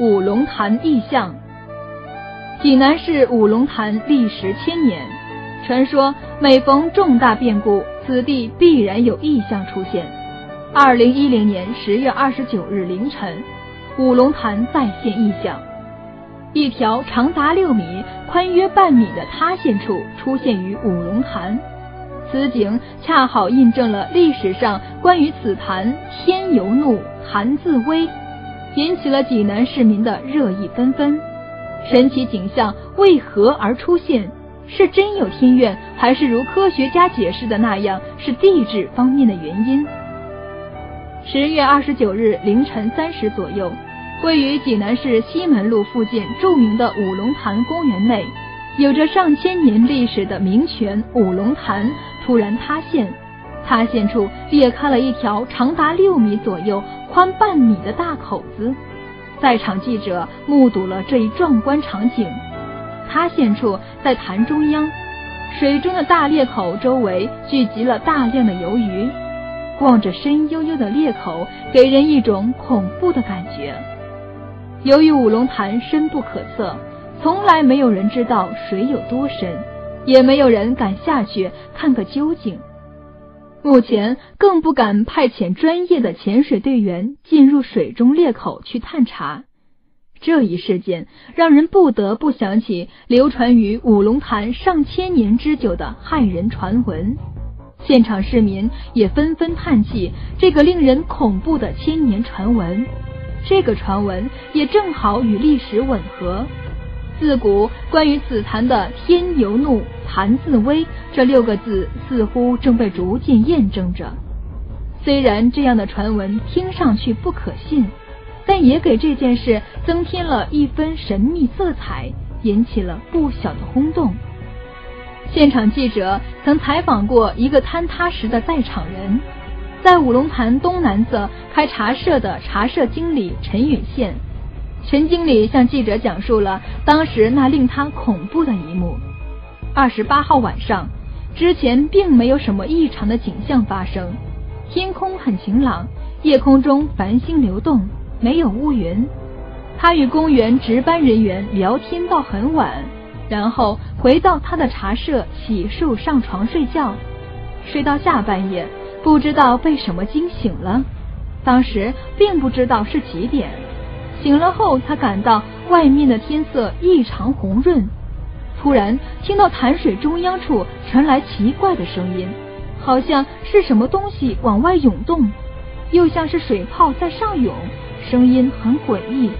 五龙潭异象。济南市五龙潭历时千年，传说每逢重大变故，此地必然有异象出现。二零一零年十月二十九日凌晨，五龙潭再现异象，一条长达六米、宽约半米的塌陷处出现于五龙潭。此景恰好印证了历史上关于此潭“天由怒，潭自危”，引起了济南市民的热议纷纷。神奇景象为何而出现？是真有天怨，还是如科学家解释的那样是地质方面的原因？十月二十九日凌晨三时左右，位于济南市西门路附近著名的五龙潭公园内，有着上千年历史的名泉五龙潭。突然塌陷，塌陷处裂开了一条长达六米左右、宽半米的大口子。在场记者目睹了这一壮观场景。塌陷处在潭中央，水中的大裂口周围聚集了大量的鱿鱼。望着深幽幽的裂口，给人一种恐怖的感觉。由于五龙潭深不可测，从来没有人知道水有多深。也没有人敢下去看个究竟，目前更不敢派遣专业的潜水队员进入水中裂口去探查。这一事件让人不得不想起流传于五龙潭上千年之久的骇人传闻，现场市民也纷纷叹气这个令人恐怖的千年传闻。这个传闻也正好与历史吻合。自古关于紫檀的“天由怒，檀自危”这六个字，似乎正被逐渐验证着。虽然这样的传闻听上去不可信，但也给这件事增添了一分神秘色彩，引起了不小的轰动。现场记者曾采访过一个坍塌时的在场人，在五龙潭东南侧开茶社的茶社经理陈允宪。陈经理向记者讲述了当时那令他恐怖的一幕。二十八号晚上，之前并没有什么异常的景象发生，天空很晴朗，夜空中繁星流动，没有乌云。他与公园值班人员聊天到很晚，然后回到他的茶社洗漱上床睡觉，睡到下半夜，不知道被什么惊醒了。当时并不知道是几点。醒了后，他感到外面的天色异常红润。突然听到潭水中央处传来奇怪的声音，好像是什么东西往外涌动，又像是水泡在上涌，声音很诡异。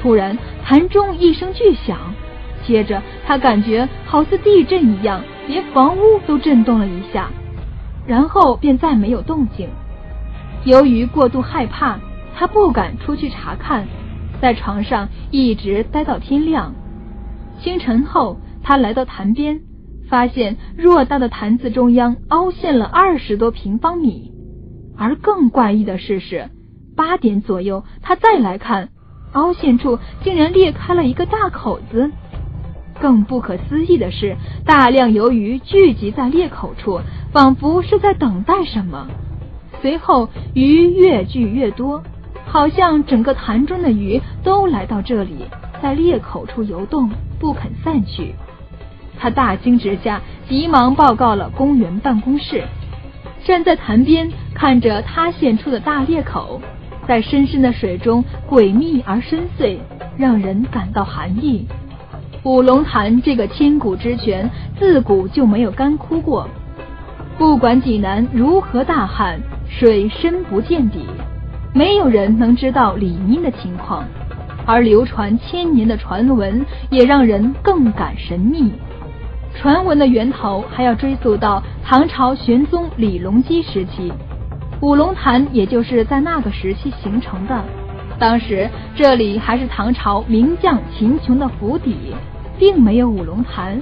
突然潭中一声巨响，接着他感觉好似地震一样，连房屋都震动了一下，然后便再没有动静。由于过度害怕。他不敢出去查看，在床上一直待到天亮。清晨后，他来到潭边，发现偌大的潭子中央凹陷了二十多平方米。而更怪异的事是，八点左右他再来看，凹陷处竟然裂开了一个大口子。更不可思议的是，大量鱿鱼聚集在裂口处，仿佛是在等待什么。随后，鱼越聚越多。好像整个潭中的鱼都来到这里，在裂口处游动，不肯散去。他大惊之下，急忙报告了公园办公室。站在潭边，看着塌陷出的大裂口，在深深的水中诡秘而深邃，让人感到寒意。五龙潭这个千古之泉，自古就没有干枯过。不管济南如何大旱，水深不见底。没有人能知道里面的情况，而流传千年的传闻也让人更感神秘。传闻的源头还要追溯到唐朝玄宗李隆基时期，五龙潭也就是在那个时期形成的。当时这里还是唐朝名将秦琼的府邸，并没有五龙潭。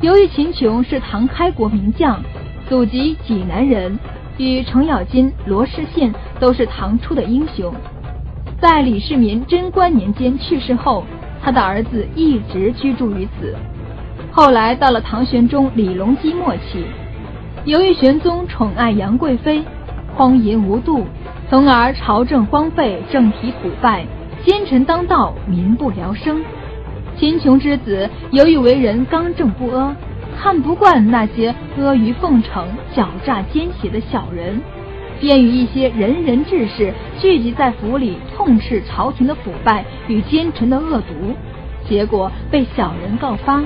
由于秦琼是唐开国名将，祖籍济南人。与程咬金、罗士信都是唐初的英雄。在李世民贞观年间去世后，他的儿子一直居住于此。后来到了唐玄宗李隆基末期，由于玄宗宠爱杨贵妃，荒淫无度，从而朝政荒废，政体腐败，奸臣当道，民不聊生。秦琼之子由于为人刚正不阿，看不惯那些阿谀奉承、狡诈奸邪的小人，便与一些仁人志士聚集在府里，痛斥朝廷的腐败与奸臣的恶毒。结果被小人告发，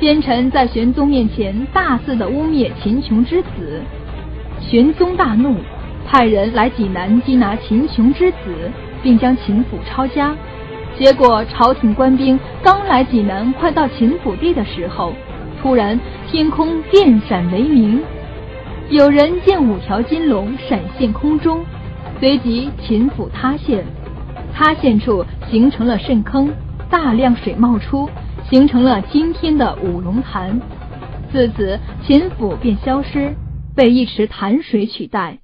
奸臣在玄宗面前大肆的污蔑秦琼之子，玄宗大怒，派人来济南缉拿秦琼之子，并将秦府抄家。结果朝廷官兵刚来济南，快到秦府地的时候，突然天空电闪雷鸣，有人见五条金龙闪现空中，随即秦府塌陷，塌陷处形成了渗坑。大量水冒出，形成了今天的五龙潭。自此，秦府便消失，被一池潭水取代。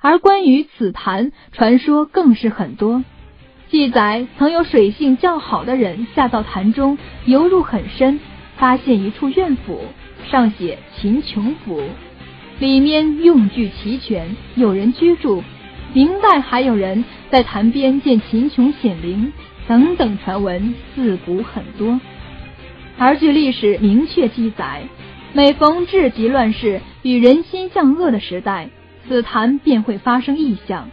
而关于此潭，传说更是很多。记载曾有水性较好的人下到潭中，游入很深，发现一处院府，上写“秦琼府”，里面用具齐全，有人居住。明代还有人在潭边见秦琼显灵。等等传闻自古很多，而据历史明确记载，每逢至极乱世与人心向恶的时代，此潭便会发生异象。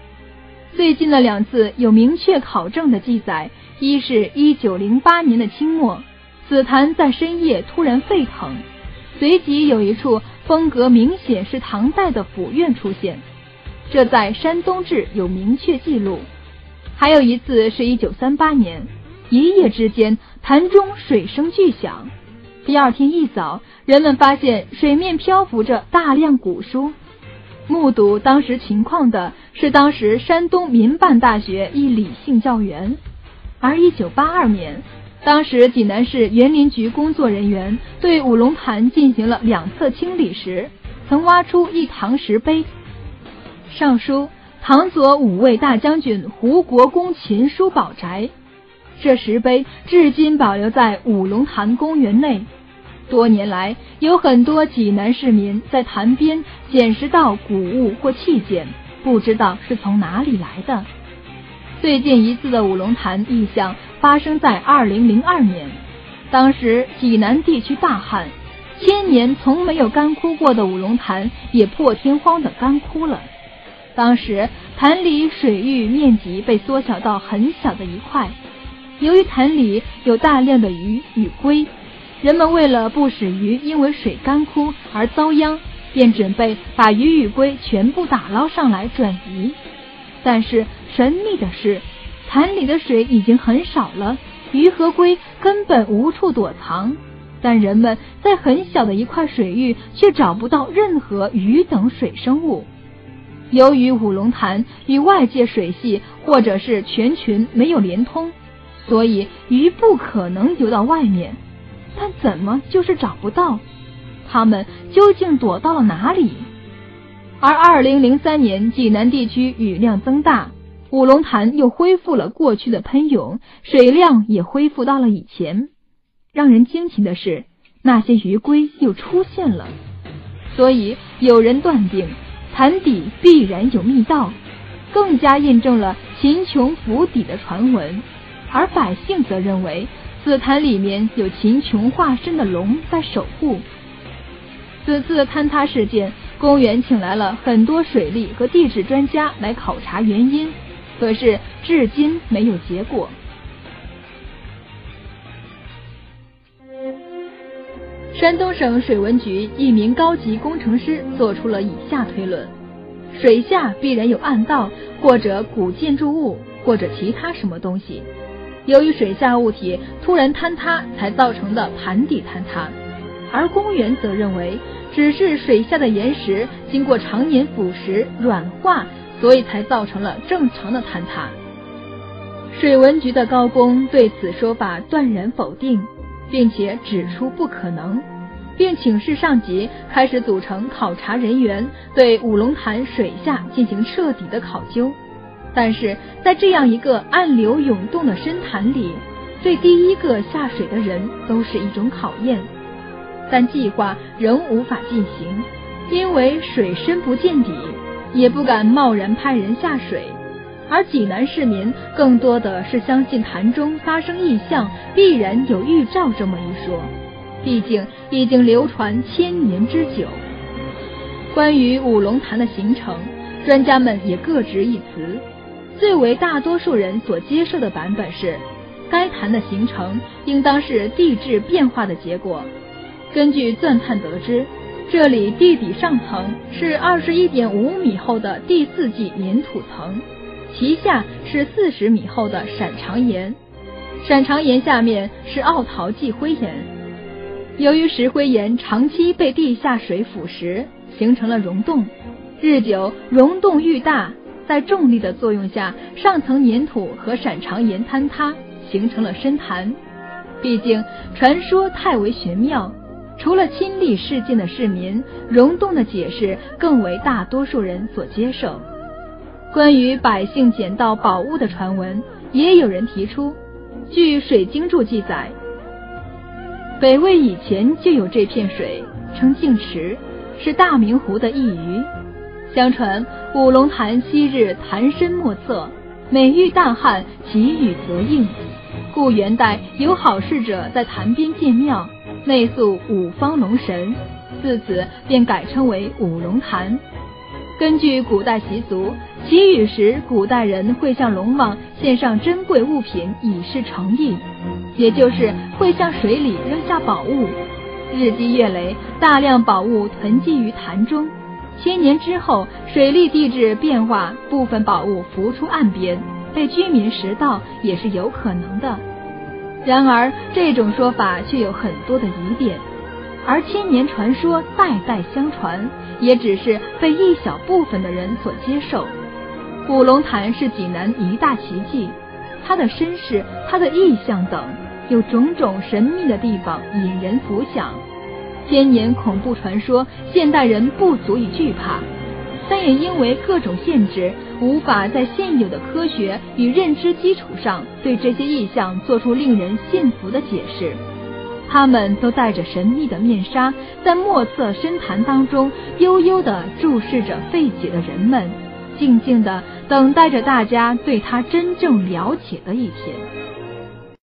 最近的两次有明确考证的记载，一是一九零八年的清末，紫檀在深夜突然沸腾，随即有一处风格明显是唐代的府院出现，这在《山东志》有明确记录。还有一次是一九三八年，一夜之间潭中水声巨响。第二天一早，人们发现水面漂浮着大量古书。目睹当时情况的是当时山东民办大学一理性教员。而一九八二年，当时济南市园林局工作人员对五龙潭进行了两侧清理时，曾挖出一唐石碑，上书。唐左五位大将军胡国公秦叔宝宅，这石碑至今保留在五龙潭公园内。多年来，有很多济南市民在潭边捡拾到古物或器件，不知道是从哪里来的。最近一次的五龙潭异象发生在二零零二年，当时济南地区大旱，千年从没有干枯过的五龙潭也破天荒的干枯了。当时潭里水域面积被缩小到很小的一块，由于潭里有大量的鱼与龟，人们为了不使鱼因为水干枯而遭殃，便准备把鱼与龟全部打捞上来转移。但是神秘的是，潭里的水已经很少了，鱼和龟根本无处躲藏，但人们在很小的一块水域却找不到任何鱼等水生物。由于五龙潭与外界水系或者是泉群没有连通，所以鱼不可能游到外面。但怎么就是找不到？它们究竟躲到了哪里？而二零零三年济南地区雨量增大，五龙潭又恢复了过去的喷涌，水量也恢复到了以前。让人惊奇的是，那些鱼龟又出现了。所以有人断定。潭底必然有密道，更加印证了秦琼府邸的传闻。而百姓则认为，此潭里面有秦琼化身的龙在守护。此次坍塌事件，公园请来了很多水利和地质专家来考察原因，可是至今没有结果。山东省水文局一名高级工程师做出了以下推论：水下必然有暗道，或者古建筑物，或者其他什么东西。由于水下物体突然坍塌，才造成的盘底坍塌。而公园则认为，只是水下的岩石经过常年腐蚀软化，所以才造成了正常的坍塌。水文局的高工对此说法断然否定，并且指出不可能。并请示上级，开始组成考察人员，对五龙潭水下进行彻底的考究。但是在这样一个暗流涌动的深潭里，对第一个下水的人都是一种考验。但计划仍无法进行，因为水深不见底，也不敢贸然派人下水。而济南市民更多的是相信潭中发生异象必然有预兆这么一说，毕竟已经流传千年之久。关于五龙潭的形成，专家们也各执一词。最为大多数人所接受的版本是，该潭的形成应当是地质变化的结果。根据钻探得知，这里地底上层是二十一点五米厚的第四纪粘土层，其下是四十米厚的闪长岩，闪长岩下面是奥陶纪灰岩。由于石灰岩长期被地下水腐蚀。形成了溶洞，日久溶洞愈大，在重力的作用下，上层粘土和闪长岩坍塌，形成了深潭。毕竟传说太为玄妙，除了亲历事件的市民，溶洞的解释更为大多数人所接受。关于百姓捡到宝物的传闻，也有人提出。据《水经注》记载，北魏以前就有这片水，称净池。是大明湖的一隅。相传五龙潭昔日潭深莫测，每遇大旱，其雨则应，故元代有好事者在潭边建庙，内塑五方龙神，自此便改称为五龙潭。根据古代习俗，祈雨时，古代人会向龙王献上珍贵物品以示诚意，也就是会向水里扔下宝物。日积月累，大量宝物囤积于潭中。千年之后，水利地质变化，部分宝物浮出岸边，被居民拾到也是有可能的。然而，这种说法却有很多的疑点，而千年传说代代相传，也只是被一小部分的人所接受。五龙潭是济南一大奇迹，它的身世、它的意象等。有种种神秘的地方引人浮想，千年恐怖传说，现代人不足以惧怕，但也因为各种限制，无法在现有的科学与认知基础上对这些意象做出令人信服的解释。他们都戴着神秘的面纱，在莫测深潭当中悠悠地注视着费解的人们，静静地等待着大家对他真正了解的一天。